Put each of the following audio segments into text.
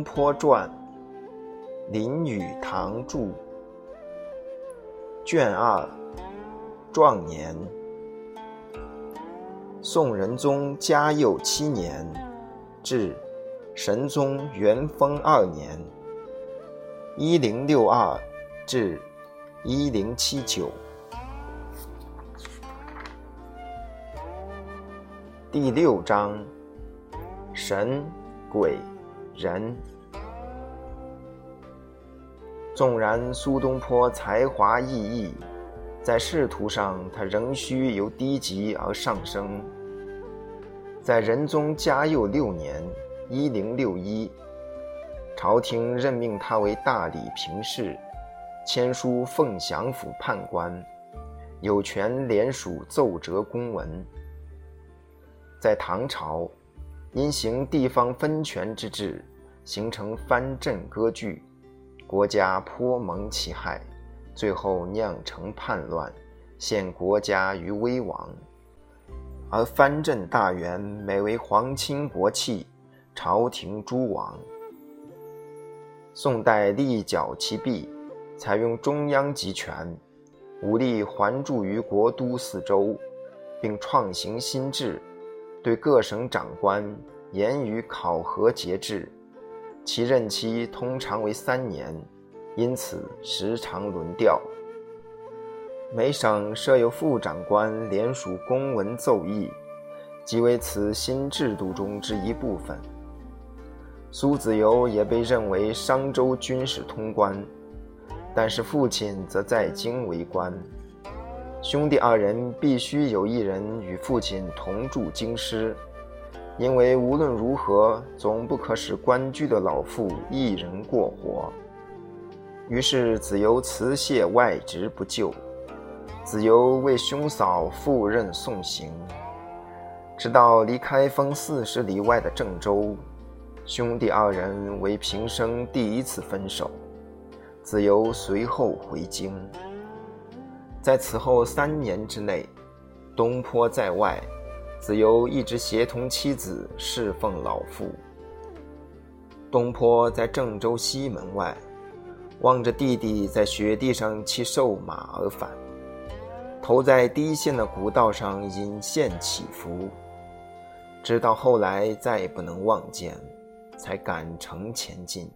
东坡传》，林语堂著，卷二，壮年。宋仁宗嘉佑七年，至神宗元丰二年（一零六二至一零七九）。第六章：神、鬼、人。纵然苏东坡才华异异。在仕途上，他仍需由低级而上升。在仁宗嘉佑六年（一零六一），朝廷任命他为大理评事，签书凤翔府判官，有权联署奏折公文。在唐朝，因行地方分权之制，形成藩镇割据，国家颇蒙其害。最后酿成叛乱，陷国家于危亡。而藩镇大员每为皇亲国戚，朝廷诸王。宋代立剿其弊，采用中央集权，武力环驻于国都四周，并创行新制，对各省长官严于考核节制，其任期通常为三年。因此，时常轮调。每省设有副长官，联署公文奏议，即为此新制度中之一部分。苏子由也被认为商州军事通关，但是父亲则在京为官，兄弟二人必须有一人与父亲同住京师，因为无论如何，总不可使官居的老父一人过活。于是子由辞谢外职不就，子由为兄嫂赴任送行，直到离开封四十里外的郑州，兄弟二人为平生第一次分手。子由随后回京，在此后三年之内，东坡在外，子由一直协同妻子侍奉老父。东坡在郑州西门外。望着弟弟在雪地上骑瘦马而返，头在低陷的古道上隐现起伏，直到后来再不能望见，才赶程前进。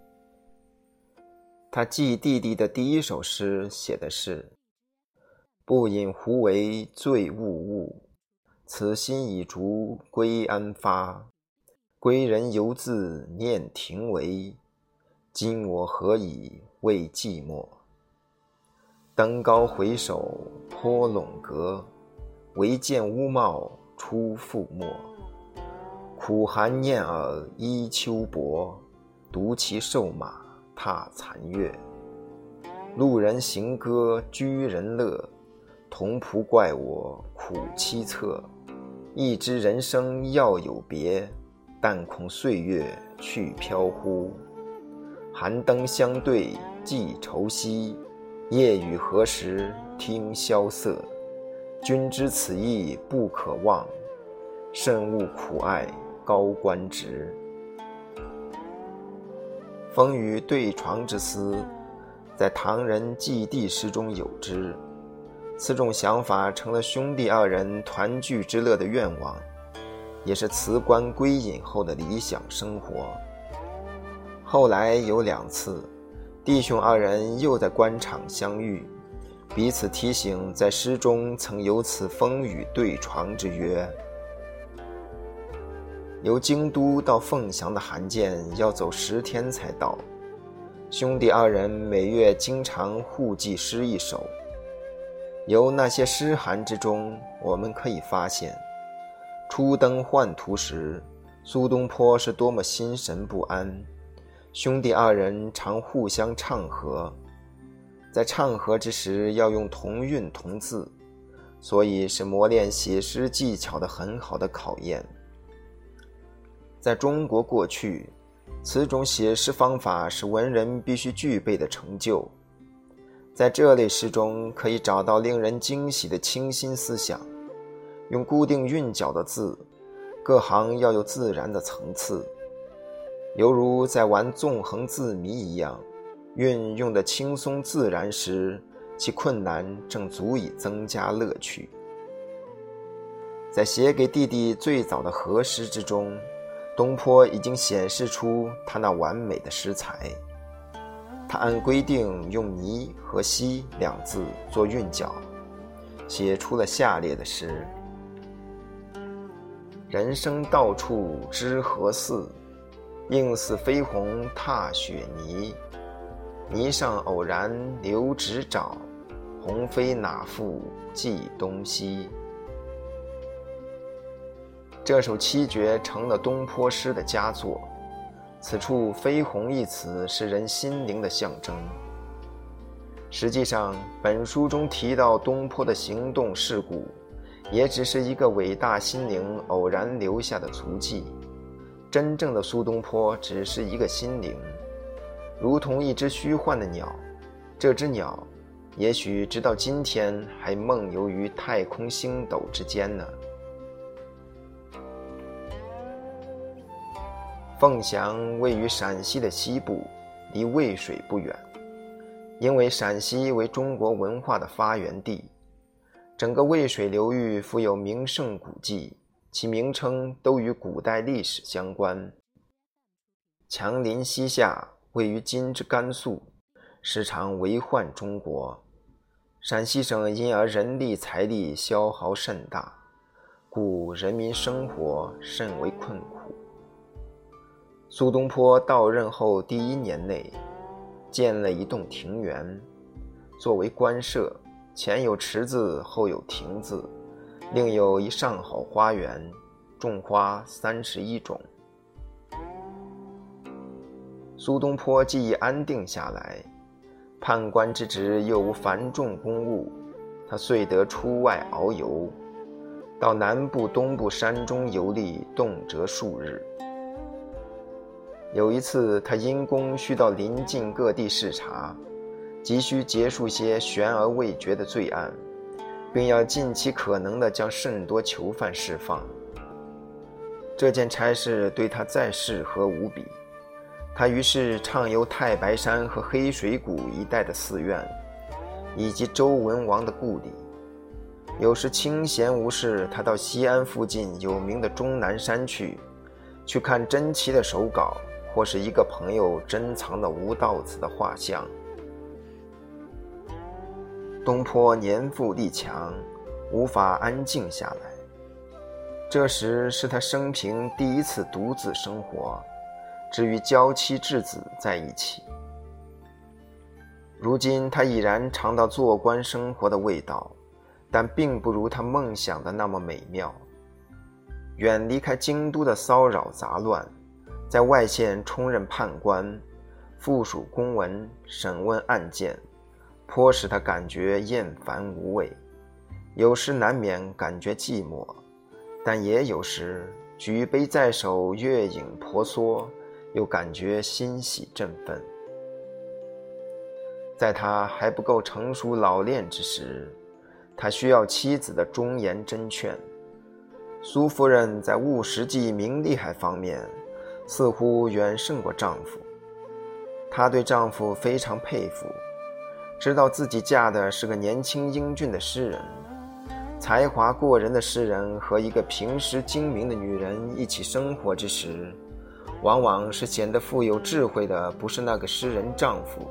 他记弟弟的第一首诗写的是：“不饮胡为醉物物，此心已逐归安发？归人犹自念庭为，今我何以？”慰寂寞，登高回首，颇陇阁，唯见乌帽出覆没。苦寒念尔依秋薄，独骑瘦马踏残月。路人行歌居人乐，同仆怪我苦凄恻。一知人生要有别，但恐岁月去飘忽。寒灯相对寄愁兮，夜雨何时听萧瑟？君知此意不可忘，慎勿苦爱高官职。风雨对床之思，在唐人祭帝诗中有之。此种想法成了兄弟二人团聚之乐的愿望，也是辞官归隐后的理想生活。后来有两次，弟兄二人又在官场相遇，彼此提醒，在诗中曾有此风雨对床之约。由京都到凤翔的函件要走十天才到，兄弟二人每月经常互寄诗一首。由那些诗函之中，我们可以发现，初登宦途时，苏东坡是多么心神不安。兄弟二人常互相唱和，在唱和之时要用同韵同字，所以是磨练写诗技巧的很好的考验。在中国过去，此种写诗方法是文人必须具备的成就。在这类诗中，可以找到令人惊喜的清新思想。用固定韵脚的字，各行要有自然的层次。犹如在玩纵横字谜一样，运用的轻松自然时，其困难正足以增加乐趣。在写给弟弟最早的和诗之中，东坡已经显示出他那完美的诗才。他按规定用“泥”和“溪”两字做韵脚，写出了下列的诗：“人生到处知何似，应似飞鸿踏雪泥。泥上偶然留指爪，鸿飞哪复计东西。”这首七绝成了东坡诗的佳作。此处“飞鸿”一词是人心灵的象征。实际上，本书中提到东坡的行动事故，也只是一个伟大心灵偶然留下的足迹。真正的苏东坡只是一个心灵，如同一只虚幻的鸟。这只鸟，也许直到今天还梦游于太空星斗之间呢。凤翔位于陕西的西部，离渭水不远。因为陕西为中国文化的发源地，整个渭水流域富有名胜古迹，其名称都与古代历史相关。强邻西夏，位于今之甘肃，时常为患中国。陕西省因而人力财力消耗甚大，故人民生活甚为困苦。苏东坡到任后第一年内，建了一栋庭园，作为官舍，前有池子，后有亭子，另有一上好花园，种花三十一种。苏东坡既已安定下来，判官之职又无繁重公务，他遂得出外遨游，到南部、东部山中游历，动辄数日。有一次，他因公需到邻近各地视察，急需结束些悬而未决的罪案，并要尽其可能地将甚多囚犯释放。这件差事对他再适合无比。他于是畅游太白山和黑水谷一带的寺院，以及周文王的故里。有时清闲无事，他到西安附近有名的终南山去，去看珍奇的手稿。或是一个朋友珍藏的吴道子的画像。东坡年富力强，无法安静下来。这时是他生平第一次独自生活，只与娇妻稚子在一起。如今他已然尝到做官生活的味道，但并不如他梦想的那么美妙。远离开京都的骚扰杂乱。在外县充任判官，复属公文，审问案件，颇使他感觉厌烦无味。有时难免感觉寂寞，但也有时举杯在手，月影婆娑，又感觉欣喜振奋。在他还不够成熟老练之时，他需要妻子的忠言真劝。苏夫人在务实际、明利害方面。似乎远胜过丈夫，她对丈夫非常佩服，知道自己嫁的是个年轻英俊的诗人，才华过人的诗人和一个平时精明的女人一起生活之时，往往是显得富有智慧的，不是那个诗人丈夫，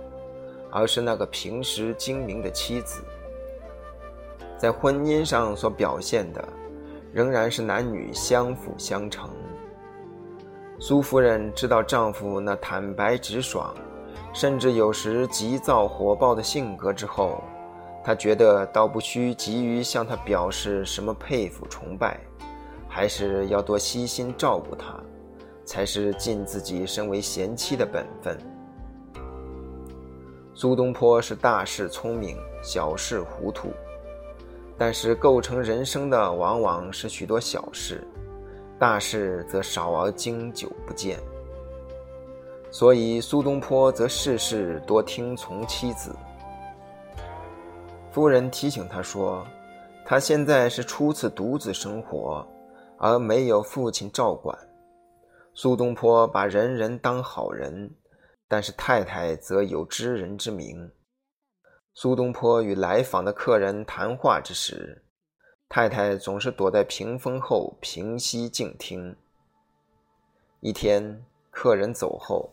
而是那个平时精明的妻子。在婚姻上所表现的，仍然是男女相辅相成。苏夫人知道丈夫那坦白直爽，甚至有时急躁火爆的性格之后，她觉得倒不需急于向他表示什么佩服崇拜，还是要多悉心照顾他，才是尽自己身为贤妻的本分。苏东坡是大事聪明，小事糊涂，但是构成人生的往往是许多小事。大事则少而经久不见，所以苏东坡则事事多听从妻子。夫人提醒他说：“他现在是初次独自生活，而没有父亲照管。苏东坡把人人当好人，但是太太则有知人之明。苏东坡与来访的客人谈话之时，太太总是躲在屏风后平息静听。一天，客人走后，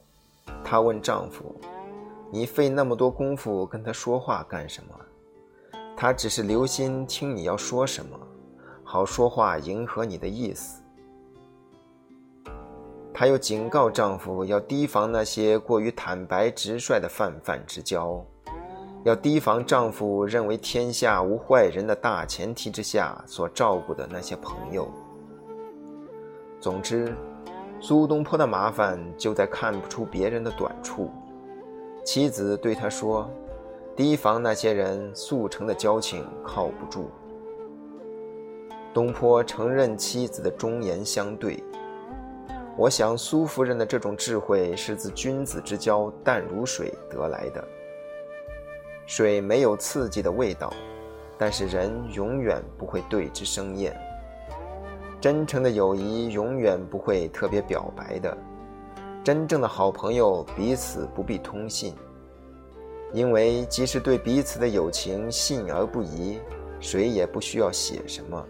她问丈夫：“你费那么多功夫跟他说话干什么？他只是留心听你要说什么，好说话迎合你的意思。”她又警告丈夫要提防那些过于坦白直率的泛泛之交。要提防丈夫认为天下无坏人的大前提之下所照顾的那些朋友。总之，苏东坡的麻烦就在看不出别人的短处。妻子对他说：“提防那些人速成的交情靠不住。”东坡承认妻子的忠言相对。我想苏夫人的这种智慧是自君子之交淡如水得来的。水没有刺激的味道，但是人永远不会对之生厌。真诚的友谊永远不会特别表白的。真正的好朋友彼此不必通信，因为即使对彼此的友情信而不疑，谁也不需要写什么。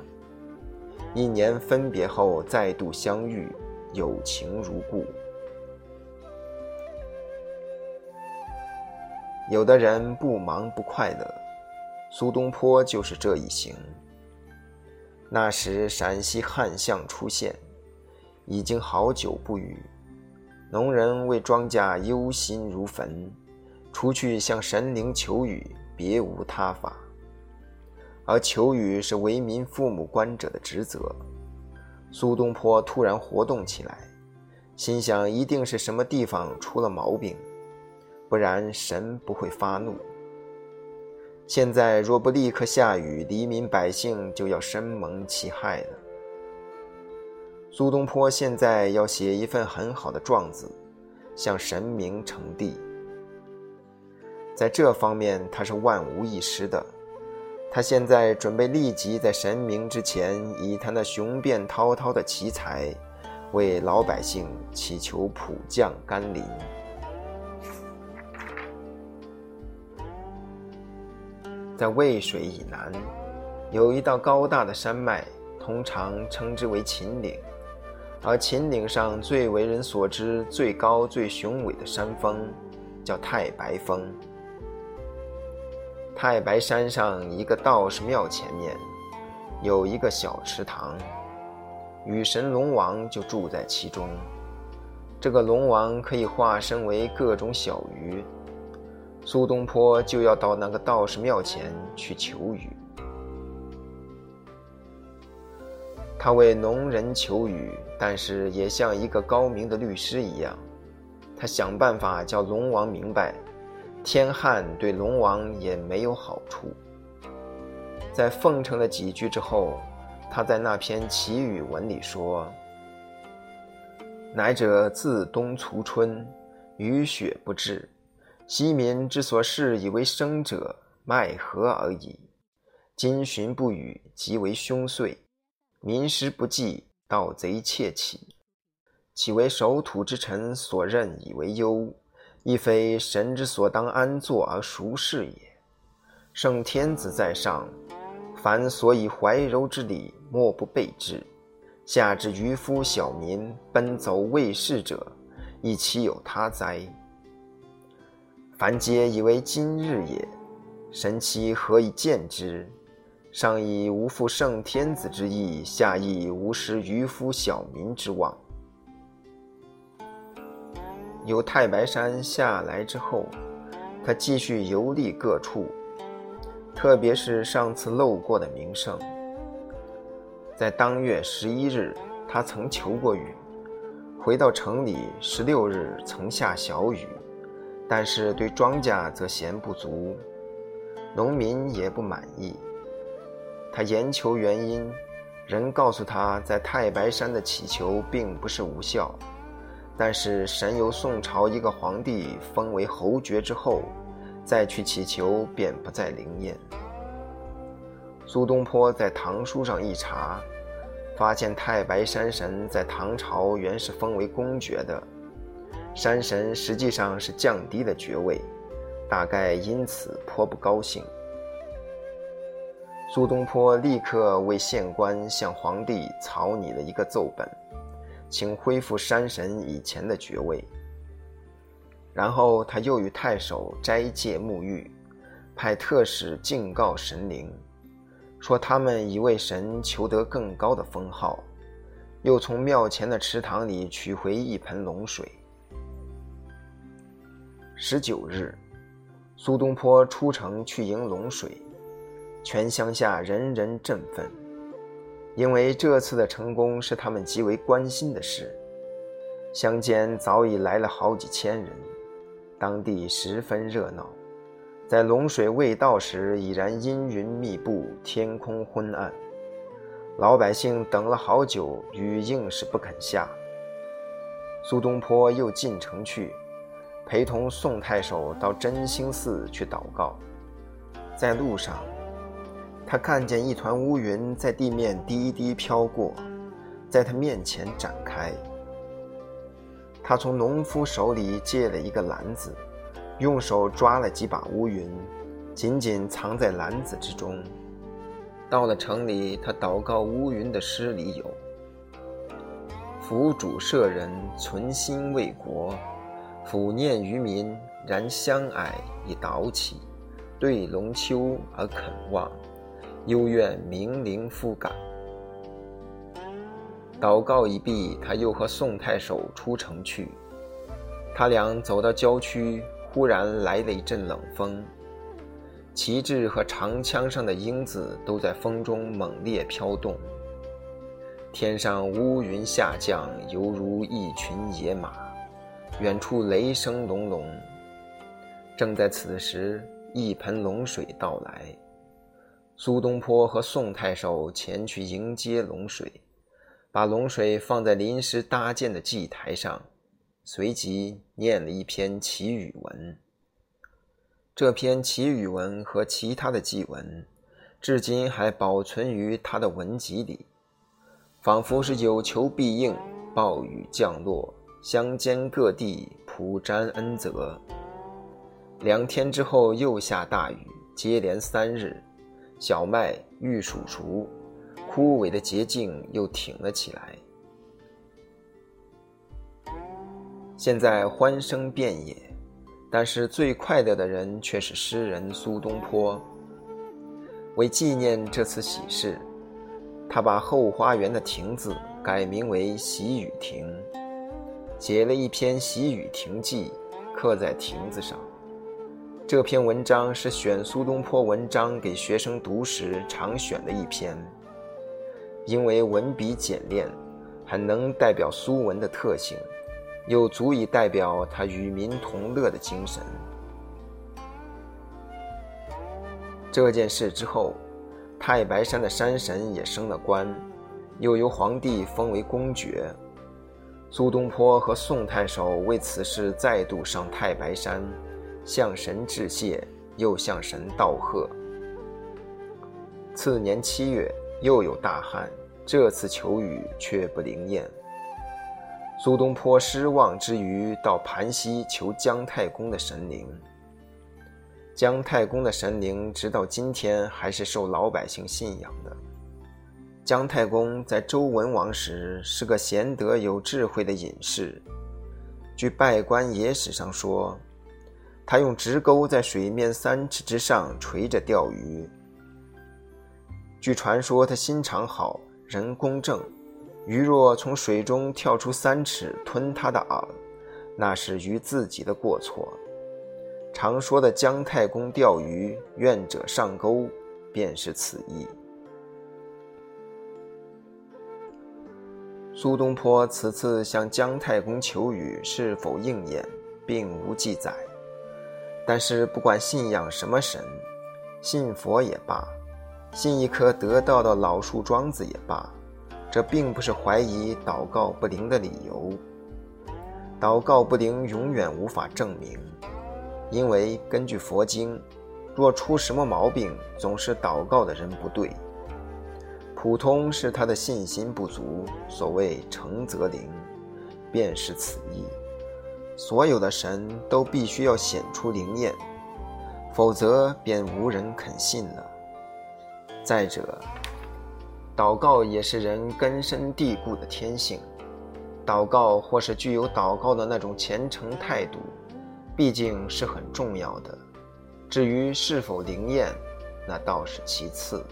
一年分别后再度相遇，友情如故。有的人不忙不快乐，苏东坡就是这一型。那时陕西旱象出现，已经好久不雨，农人为庄稼忧心如焚，除去向神灵求雨，别无他法。而求雨是为民父母官者的职责。苏东坡突然活动起来，心想一定是什么地方出了毛病。不然神不会发怒。现在若不立刻下雨，黎民百姓就要深蒙其害了。苏东坡现在要写一份很好的状子，向神明呈递。在这方面他是万无一失的。他现在准备立即在神明之前，以他那雄辩滔滔的奇才，为老百姓祈求普降甘霖。在渭水以南，有一道高大的山脉，通常称之为秦岭。而秦岭上最为人所知、最高最雄伟的山峰，叫太白峰。太白山上一个道士庙前面，有一个小池塘，雨神龙王就住在其中。这个龙王可以化身为各种小鱼。苏东坡就要到那个道士庙前去求雨。他为农人求雨，但是也像一个高明的律师一样，他想办法叫龙王明白，天旱对龙王也没有好处。在奉承了几句之后，他在那篇祈雨文里说：“乃者自冬卒春，雨雪不至。”昔民之所视以为生者，奈何而已。今旬不雨，即为凶岁。民时不济，盗贼窃起。岂为守土之臣所任以为忧？亦非神之所当安坐而熟视也。圣天子在上，凡所以怀柔之礼，莫不备之。下之渔夫小民，奔走为事者，亦岂有他哉？凡皆以为今日也，神其何以见之？上以无负圣天子之意，下以无失渔夫小民之望。由太白山下来之后，他继续游历各处，特别是上次漏过的名胜。在当月十一日，他曾求过雨；回到城里，十六日曾下小雨。但是对庄稼则嫌不足，农民也不满意。他研求原因，人告诉他在太白山的祈求并不是无效，但是神由宋朝一个皇帝封为侯爵之后，再去祈求便不再灵验。苏东坡在唐书上一查，发现太白山神在唐朝原是封为公爵的，山神实际上是降低了爵位，大概因此颇不高兴。苏东坡立刻为县官向皇帝草拟了一个奏本，请恢复山神以前的爵位。然后他又与太守斋戒沐浴，派特使敬告神灵，说他们已为神求得更高的封号，又从庙前的池塘里取回一盆龙水。十九日，苏东坡出城去迎龙水。全乡下人人振奋，因为这次的成功是他们极为关心的事。乡间早已来了好几千人，当地十分热闹。在龙水未到时，已然阴云密布，天空昏暗。老百姓等了好久，雨硬是不肯下。苏东坡又进城去，陪同宋太守到真兴寺去祷告。在路上。他看见一团乌云在地面低低飘过，在他面前展开。他从农夫手里借了一个篮子，用手抓了几把乌云，紧紧藏在篮子之中。到了城里，他祷告乌云的诗里有：“夫主舍人存心为国，抚念于民，然相爱以导起，对龙丘而肯望。”幽怨冥灵复感。祷告一毕，他又和宋太守出城去。他俩走到郊区，忽然来了一阵冷风，旗帜和长枪上的缨子都在风中猛烈飘动。天上乌云下降，犹如一群野马。远处雷声隆隆。正在此时，一盆龙水到来。苏东坡和宋太守前去迎接龙水，把龙水放在临时搭建的祭台上，随即念了一篇祈雨文。这篇祈雨文和其他的祭文，至今还保存于他的文集里，仿佛是有求必应，暴雨降落，乡间各地普沾恩泽。两天之后又下大雨，接连三日。小麦遇暑熟，枯萎的捷径又挺了起来。现在欢声遍野，但是最快乐的人却是诗人苏东坡。为纪念这次喜事，他把后花园的亭子改名为喜雨亭，写了一篇《喜雨亭记》，刻在亭子上。这篇文章是选苏东坡文章给学生读时常选的一篇，因为文笔简练，很能代表苏文的特性，又足以代表他与民同乐的精神。这件事之后，太白山的山神也升了官，又由皇帝封为公爵。苏东坡和宋太守为此事再度上太白山。向神致谢，又向神道贺。次年七月，又有大旱，这次求雨却不灵验。苏东坡失望之余，到盘溪求姜太公的神灵。姜太公的神灵直到今天还是受老百姓信仰的。姜太公在周文王时是个贤德有智慧的隐士，据《拜官野史》上说。他用直钩在水面三尺之上垂着钓鱼。据传说，他心肠好，人公正，鱼若从水中跳出三尺吞他的饵，那是鱼自己的过错。常说的姜太公钓鱼，愿者上钩，便是此意。苏东坡此次向姜太公求雨是否应验，并无记载。但是，不管信仰什么神，信佛也罢，信一棵得道的老树桩子也罢，这并不是怀疑祷告不灵的理由。祷告不灵永远无法证明，因为根据佛经，若出什么毛病，总是祷告的人不对。普通是他的信心不足。所谓诚则灵，便是此意。所有的神都必须要显出灵验，否则便无人肯信了。再者，祷告也是人根深蒂固的天性，祷告或是具有祷告的那种虔诚态度，毕竟是很重要的。至于是否灵验，那倒是其次。